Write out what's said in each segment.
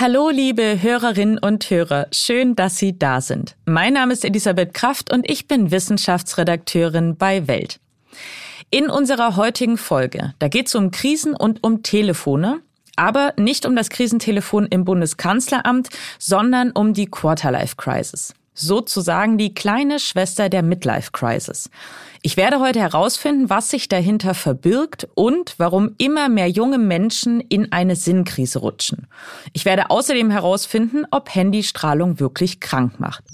Hallo, liebe Hörerinnen und Hörer. Schön, dass Sie da sind. Mein Name ist Elisabeth Kraft und ich bin Wissenschaftsredakteurin bei Welt. In unserer heutigen Folge, da geht es um Krisen und um Telefone, aber nicht um das Krisentelefon im Bundeskanzleramt, sondern um die Quarterlife Crisis. Sozusagen die kleine Schwester der Midlife Crisis. Ich werde heute herausfinden, was sich dahinter verbirgt und warum immer mehr junge Menschen in eine Sinnkrise rutschen. Ich werde außerdem herausfinden, ob Handystrahlung wirklich krank macht.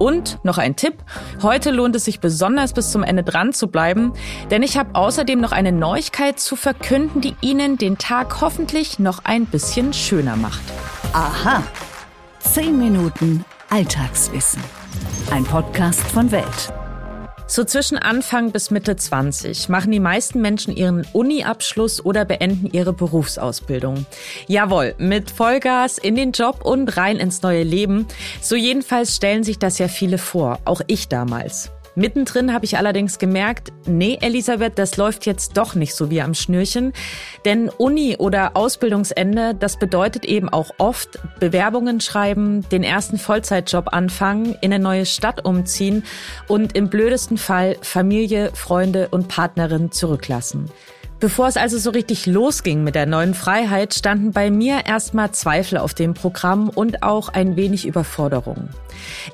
Und noch ein Tipp. Heute lohnt es sich besonders bis zum Ende dran zu bleiben, denn ich habe außerdem noch eine Neuigkeit zu verkünden, die Ihnen den Tag hoffentlich noch ein bisschen schöner macht. Aha. Zehn Minuten Alltagswissen. Ein Podcast von Welt. So zwischen Anfang bis Mitte 20 machen die meisten Menschen ihren Uni-Abschluss oder beenden ihre Berufsausbildung. Jawohl, mit Vollgas in den Job und rein ins neue Leben. So jedenfalls stellen sich das ja viele vor, auch ich damals. Mittendrin habe ich allerdings gemerkt, nee, Elisabeth, das läuft jetzt doch nicht so wie am Schnürchen. Denn Uni oder Ausbildungsende, das bedeutet eben auch oft Bewerbungen schreiben, den ersten Vollzeitjob anfangen, in eine neue Stadt umziehen und im blödesten Fall Familie, Freunde und Partnerin zurücklassen. Bevor es also so richtig losging mit der neuen Freiheit, standen bei mir erstmal Zweifel auf dem Programm und auch ein wenig Überforderung.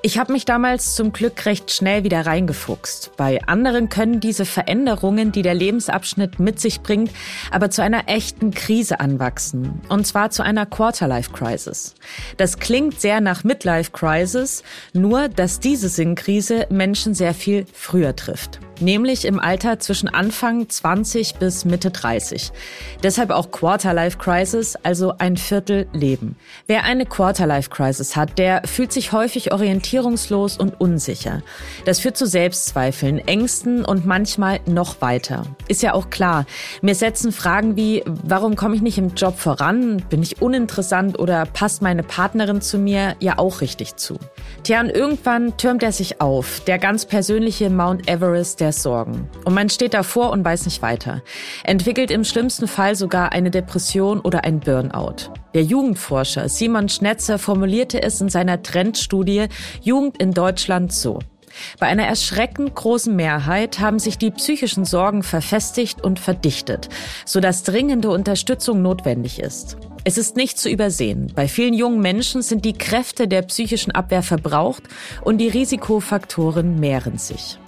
Ich habe mich damals zum Glück recht schnell wieder reingefuchst. Bei anderen können diese Veränderungen, die der Lebensabschnitt mit sich bringt, aber zu einer echten Krise anwachsen. Und zwar zu einer Quarterlife-Crisis. Das klingt sehr nach Midlife-Crisis, nur dass diese Sinnkrise Menschen sehr viel früher trifft nämlich im Alter zwischen Anfang 20 bis Mitte 30. Deshalb auch Quarterlife Crisis, also ein Viertel Leben. Wer eine Quarterlife Crisis hat, der fühlt sich häufig orientierungslos und unsicher. Das führt zu Selbstzweifeln, Ängsten und manchmal noch weiter. Ist ja auch klar. Mir setzen Fragen wie, warum komme ich nicht im Job voran? Bin ich uninteressant oder passt meine Partnerin zu mir ja auch richtig zu? Tja, und irgendwann türmt er sich auf, der ganz persönliche Mount Everest der Sorgen. Und man steht davor und weiß nicht weiter. Entwickelt im schlimmsten Fall sogar eine Depression oder ein Burnout. Der Jugendforscher Simon Schnetzer formulierte es in seiner Trendstudie Jugend in Deutschland so. Bei einer erschreckend großen Mehrheit haben sich die psychischen Sorgen verfestigt und verdichtet, sodass dringende Unterstützung notwendig ist. Es ist nicht zu übersehen. Bei vielen jungen Menschen sind die Kräfte der psychischen Abwehr verbraucht und die Risikofaktoren mehren sich.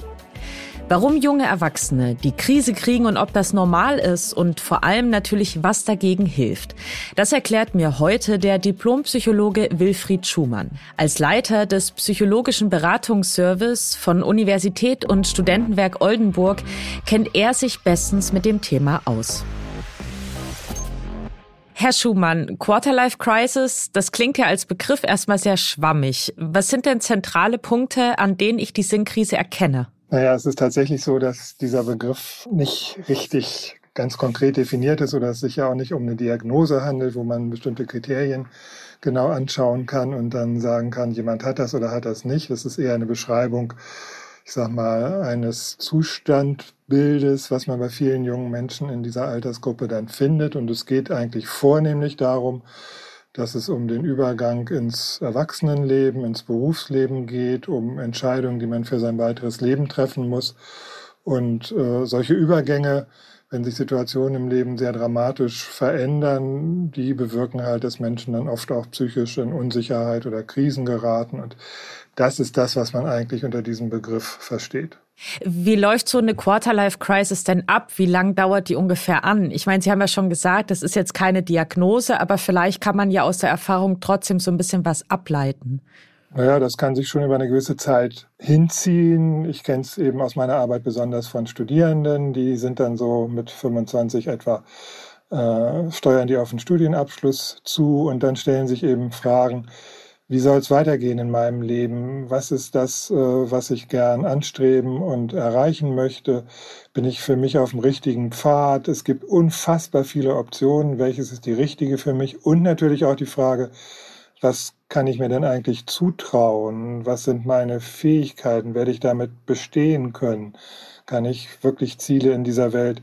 Warum junge Erwachsene die Krise kriegen und ob das normal ist und vor allem natürlich, was dagegen hilft. Das erklärt mir heute der Diplompsychologe Wilfried Schumann. Als Leiter des psychologischen Beratungsservice von Universität und Studentenwerk Oldenburg kennt er sich bestens mit dem Thema aus. Herr Schumann, Quarterlife Crisis, das klingt ja als Begriff erstmal sehr schwammig. Was sind denn zentrale Punkte, an denen ich die Sinnkrise erkenne? Naja, es ist tatsächlich so, dass dieser Begriff nicht richtig ganz konkret definiert ist oder es sich ja auch nicht um eine Diagnose handelt, wo man bestimmte Kriterien genau anschauen kann und dann sagen kann, jemand hat das oder hat das nicht. Das ist eher eine Beschreibung, ich sag mal, eines Zustandbildes, was man bei vielen jungen Menschen in dieser Altersgruppe dann findet. Und es geht eigentlich vornehmlich darum, dass es um den Übergang ins Erwachsenenleben, ins Berufsleben geht, um Entscheidungen, die man für sein weiteres Leben treffen muss. Und äh, solche Übergänge, wenn sich Situationen im Leben sehr dramatisch verändern, die bewirken halt, dass Menschen dann oft auch psychisch in Unsicherheit oder Krisen geraten. Und das ist das, was man eigentlich unter diesem Begriff versteht. Wie läuft so eine Quarterlife-Crisis denn ab? Wie lang dauert die ungefähr an? Ich meine, Sie haben ja schon gesagt, das ist jetzt keine Diagnose, aber vielleicht kann man ja aus der Erfahrung trotzdem so ein bisschen was ableiten. Naja, das kann sich schon über eine gewisse Zeit hinziehen. Ich kenne es eben aus meiner Arbeit besonders von Studierenden, die sind dann so mit 25 etwa, äh, steuern die auf den Studienabschluss zu und dann stellen sich eben Fragen, wie soll es weitergehen in meinem Leben? Was ist das, äh, was ich gern anstreben und erreichen möchte? Bin ich für mich auf dem richtigen Pfad? Es gibt unfassbar viele Optionen. Welches ist die richtige für mich? Und natürlich auch die Frage, was kann ich mir denn eigentlich zutrauen? Was sind meine Fähigkeiten? Werde ich damit bestehen können? Kann ich wirklich Ziele in dieser Welt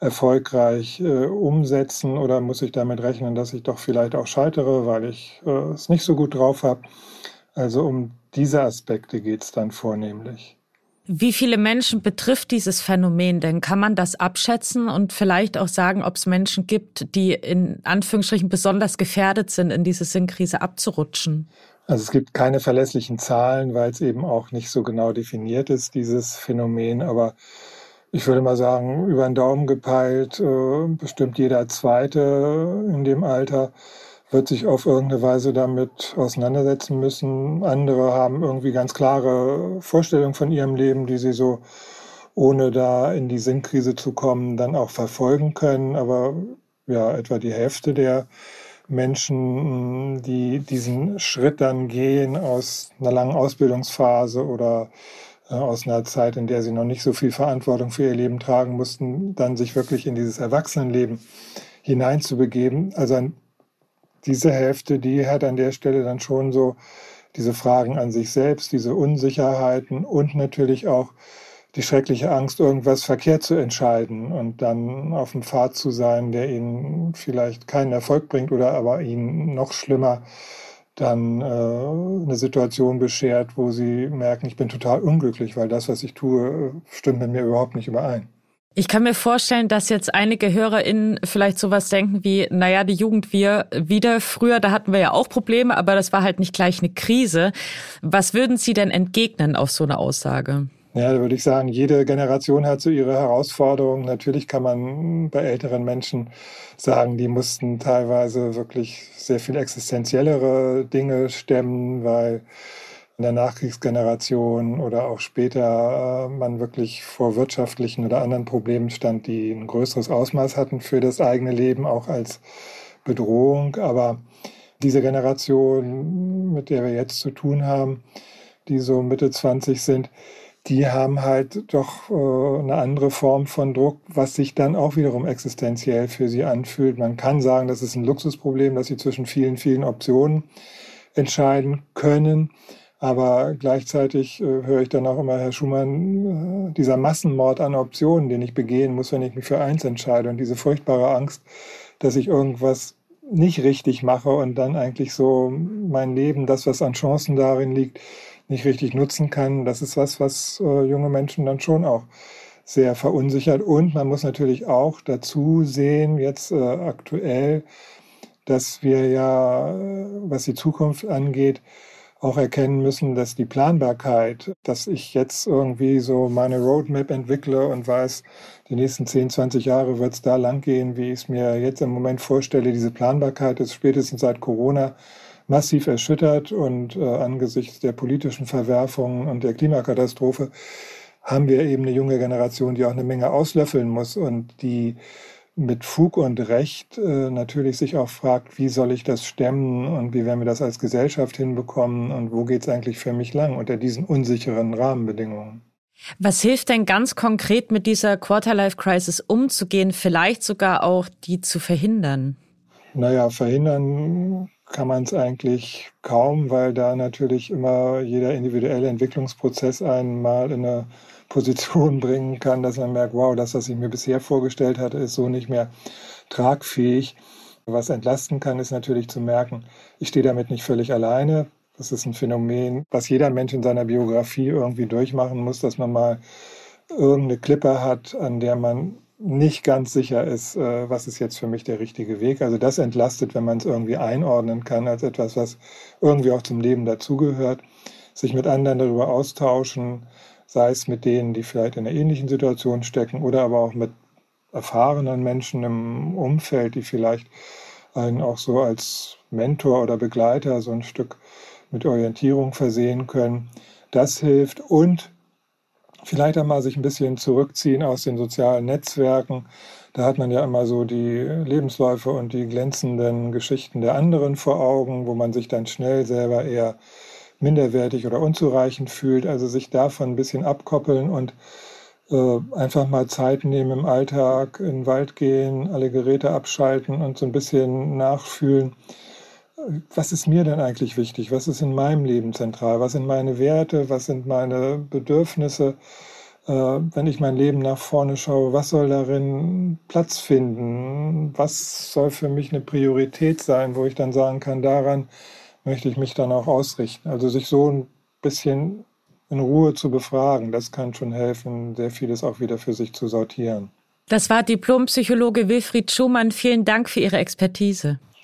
erfolgreich äh, umsetzen oder muss ich damit rechnen, dass ich doch vielleicht auch scheitere, weil ich äh, es nicht so gut drauf habe? Also um diese Aspekte geht es dann vornehmlich. Wie viele Menschen betrifft dieses Phänomen denn? Kann man das abschätzen und vielleicht auch sagen, ob es Menschen gibt, die in Anführungsstrichen besonders gefährdet sind, in diese Sinnkrise abzurutschen? Also es gibt keine verlässlichen Zahlen, weil es eben auch nicht so genau definiert ist, dieses Phänomen. Aber ich würde mal sagen, über den Daumen gepeilt, äh, bestimmt jeder Zweite in dem Alter wird sich auf irgendeine Weise damit auseinandersetzen müssen. Andere haben irgendwie ganz klare Vorstellungen von ihrem Leben, die sie so, ohne da in die Sinnkrise zu kommen, dann auch verfolgen können. Aber ja, etwa die Hälfte der Menschen, die diesen Schritt dann gehen aus einer langen Ausbildungsphase oder aus einer Zeit, in der sie noch nicht so viel Verantwortung für ihr Leben tragen mussten, dann sich wirklich in dieses Erwachsenenleben hineinzubegeben. Also diese Hälfte, die hat an der Stelle dann schon so diese Fragen an sich selbst, diese Unsicherheiten und natürlich auch die schreckliche Angst, irgendwas verkehrt zu entscheiden und dann auf dem Pfad zu sein, der ihnen vielleicht keinen Erfolg bringt oder aber ihnen noch schlimmer dann äh, eine Situation beschert, wo sie merken, ich bin total unglücklich, weil das, was ich tue, stimmt mit mir überhaupt nicht überein. Ich kann mir vorstellen, dass jetzt einige HörerInnen vielleicht sowas denken wie, naja, die Jugend wir wieder früher, da hatten wir ja auch Probleme, aber das war halt nicht gleich eine Krise. Was würden Sie denn entgegnen auf so eine Aussage? Ja, da würde ich sagen, jede Generation hat so ihre Herausforderungen. Natürlich kann man bei älteren Menschen sagen, die mussten teilweise wirklich sehr viel existenziellere Dinge stemmen, weil in der Nachkriegsgeneration oder auch später äh, man wirklich vor wirtschaftlichen oder anderen Problemen stand, die ein größeres Ausmaß hatten für das eigene Leben, auch als Bedrohung. Aber diese Generation, mit der wir jetzt zu tun haben, die so Mitte 20 sind, die haben halt doch äh, eine andere Form von Druck, was sich dann auch wiederum existenziell für sie anfühlt. Man kann sagen, das ist ein Luxusproblem, dass sie zwischen vielen, vielen Optionen entscheiden können. Aber gleichzeitig äh, höre ich dann auch immer, Herr Schumann, äh, dieser Massenmord an Optionen, den ich begehen muss, wenn ich mich für eins entscheide und diese furchtbare Angst, dass ich irgendwas nicht richtig mache und dann eigentlich so mein Leben, das, was an Chancen darin liegt, nicht richtig nutzen kann. Das ist was, was äh, junge Menschen dann schon auch sehr verunsichert. Und man muss natürlich auch dazu sehen, jetzt äh, aktuell, dass wir ja, äh, was die Zukunft angeht, auch erkennen müssen, dass die Planbarkeit, dass ich jetzt irgendwie so meine Roadmap entwickle und weiß, die nächsten 10, 20 Jahre wird es da lang gehen, wie ich es mir jetzt im Moment vorstelle. Diese Planbarkeit ist spätestens seit Corona massiv erschüttert und äh, angesichts der politischen Verwerfungen und der Klimakatastrophe haben wir eben eine junge Generation, die auch eine Menge auslöffeln muss und die mit Fug und Recht äh, natürlich sich auch fragt, wie soll ich das stemmen und wie werden wir das als Gesellschaft hinbekommen und wo geht es eigentlich für mich lang unter diesen unsicheren Rahmenbedingungen. Was hilft denn ganz konkret mit dieser Quarterlife-Crisis umzugehen, vielleicht sogar auch die zu verhindern? Naja, verhindern kann man es eigentlich kaum, weil da natürlich immer jeder individuelle Entwicklungsprozess einen mal in eine Position bringen kann, dass man merkt, wow, das, was ich mir bisher vorgestellt hatte, ist so nicht mehr tragfähig. Was entlasten kann, ist natürlich zu merken, ich stehe damit nicht völlig alleine. Das ist ein Phänomen, was jeder Mensch in seiner Biografie irgendwie durchmachen muss, dass man mal irgendeine Klippe hat, an der man nicht ganz sicher ist, äh, was ist jetzt für mich der richtige Weg. Also das entlastet, wenn man es irgendwie einordnen kann als etwas, was irgendwie auch zum Leben dazugehört. Sich mit anderen darüber austauschen, sei es mit denen, die vielleicht in einer ähnlichen Situation stecken oder aber auch mit erfahrenen Menschen im Umfeld, die vielleicht einen auch so als Mentor oder Begleiter so ein Stück mit Orientierung versehen können. Das hilft und vielleicht einmal sich ein bisschen zurückziehen aus den sozialen Netzwerken. Da hat man ja immer so die Lebensläufe und die glänzenden Geschichten der anderen vor Augen, wo man sich dann schnell selber eher minderwertig oder unzureichend fühlt. Also sich davon ein bisschen abkoppeln und äh, einfach mal Zeit nehmen im Alltag, in den Wald gehen, alle Geräte abschalten und so ein bisschen nachfühlen was ist mir denn eigentlich wichtig? Was ist in meinem Leben zentral? Was sind meine Werte? Was sind meine Bedürfnisse? äh, wenn ich mein Leben nach vorne schaue, was soll darin Platz finden? Was soll für mich eine Priorität sein, wo ich dann sagen kann, daran möchte ich mich dann auch ausrichten. Also sich so ein bisschen in Ruhe zu befragen, das kann schon helfen, sehr vieles auch wieder für sich zu sortieren. Das war Diplompsychologe Wilfried Schumann. Vielen Dank für Ihre Expertise.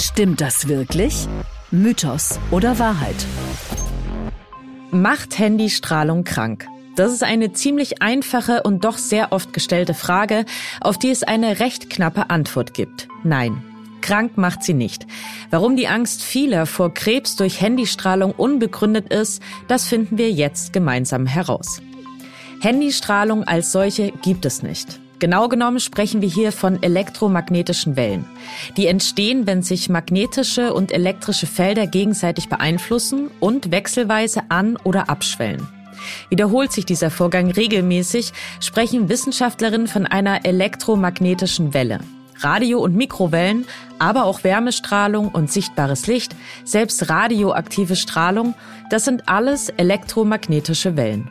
Stimmt das wirklich? Mythos oder Wahrheit? Macht Handystrahlung krank? Das ist eine ziemlich einfache und doch sehr oft gestellte Frage, auf die es eine recht knappe Antwort gibt. Nein. Krank macht sie nicht. Warum die Angst vieler vor Krebs durch Handystrahlung unbegründet ist, das finden wir jetzt gemeinsam heraus. Handystrahlung als solche gibt es nicht. Genau genommen sprechen wir hier von elektromagnetischen Wellen. Die entstehen, wenn sich magnetische und elektrische Felder gegenseitig beeinflussen und wechselweise an- oder abschwellen. Wiederholt sich dieser Vorgang regelmäßig, sprechen Wissenschaftlerinnen von einer elektromagnetischen Welle. Radio- und Mikrowellen, aber auch Wärmestrahlung und sichtbares Licht, selbst radioaktive Strahlung, das sind alles elektromagnetische Wellen.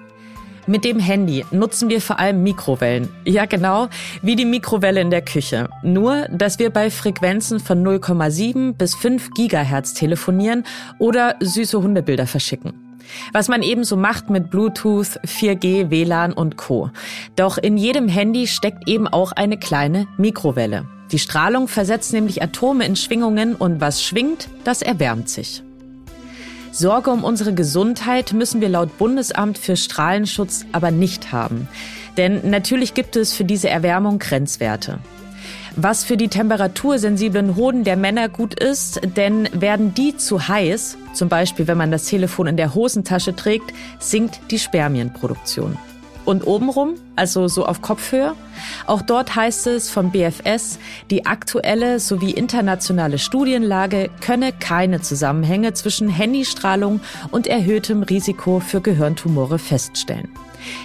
Mit dem Handy nutzen wir vor allem Mikrowellen. Ja, genau, wie die Mikrowelle in der Küche. Nur, dass wir bei Frequenzen von 0,7 bis 5 Gigahertz telefonieren oder süße Hundebilder verschicken. Was man ebenso macht mit Bluetooth, 4G, WLAN und Co. Doch in jedem Handy steckt eben auch eine kleine Mikrowelle. Die Strahlung versetzt nämlich Atome in Schwingungen und was schwingt, das erwärmt sich. Sorge um unsere Gesundheit müssen wir laut Bundesamt für Strahlenschutz aber nicht haben. Denn natürlich gibt es für diese Erwärmung Grenzwerte. Was für die temperatursensiblen Hoden der Männer gut ist, denn werden die zu heiß, zum Beispiel wenn man das Telefon in der Hosentasche trägt, sinkt die Spermienproduktion und obenrum, also so auf Kopfhöhe. Auch dort heißt es vom BFS, die aktuelle sowie internationale Studienlage könne keine Zusammenhänge zwischen Handystrahlung und erhöhtem Risiko für Gehirntumore feststellen.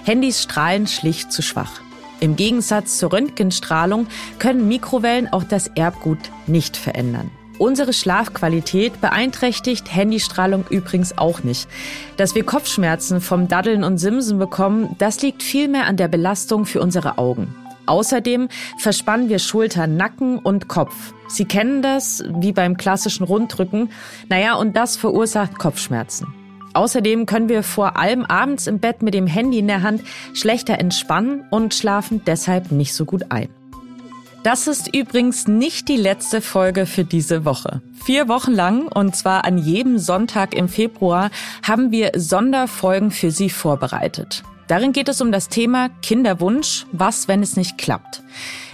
Handys strahlen schlicht zu schwach. Im Gegensatz zur Röntgenstrahlung können Mikrowellen auch das Erbgut nicht verändern. Unsere Schlafqualität beeinträchtigt Handystrahlung übrigens auch nicht. Dass wir Kopfschmerzen vom Daddeln und Simsen bekommen, das liegt vielmehr an der Belastung für unsere Augen. Außerdem verspannen wir Schultern, Nacken und Kopf. Sie kennen das, wie beim klassischen Rundrücken. Naja, und das verursacht Kopfschmerzen. Außerdem können wir vor allem abends im Bett mit dem Handy in der Hand schlechter entspannen und schlafen deshalb nicht so gut ein. Das ist übrigens nicht die letzte Folge für diese Woche. Vier Wochen lang, und zwar an jedem Sonntag im Februar, haben wir Sonderfolgen für Sie vorbereitet. Darin geht es um das Thema Kinderwunsch, was, wenn es nicht klappt.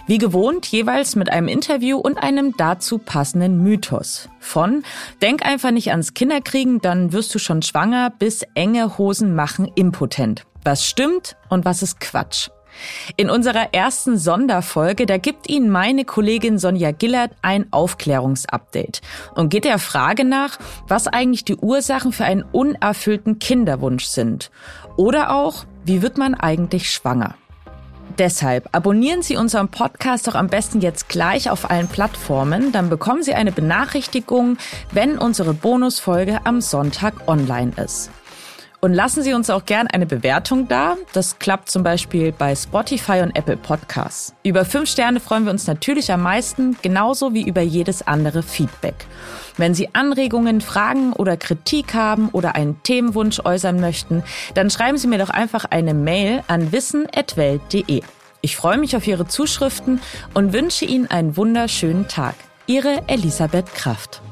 Wie gewohnt, jeweils mit einem Interview und einem dazu passenden Mythos. Von Denk einfach nicht ans Kinderkriegen, dann wirst du schon schwanger, bis enge Hosen machen impotent. Was stimmt und was ist Quatsch. In unserer ersten Sonderfolge, da gibt Ihnen meine Kollegin Sonja Gillert ein Aufklärungsupdate und geht der Frage nach, was eigentlich die Ursachen für einen unerfüllten Kinderwunsch sind. Oder auch, wie wird man eigentlich schwanger? Deshalb abonnieren Sie unseren Podcast doch am besten jetzt gleich auf allen Plattformen, dann bekommen Sie eine Benachrichtigung, wenn unsere Bonusfolge am Sonntag online ist. Und lassen Sie uns auch gern eine Bewertung da. Das klappt zum Beispiel bei Spotify und Apple Podcasts. Über fünf Sterne freuen wir uns natürlich am meisten, genauso wie über jedes andere Feedback. Wenn Sie Anregungen, Fragen oder Kritik haben oder einen Themenwunsch äußern möchten, dann schreiben Sie mir doch einfach eine Mail an wissen.welt.de. Ich freue mich auf Ihre Zuschriften und wünsche Ihnen einen wunderschönen Tag. Ihre Elisabeth Kraft.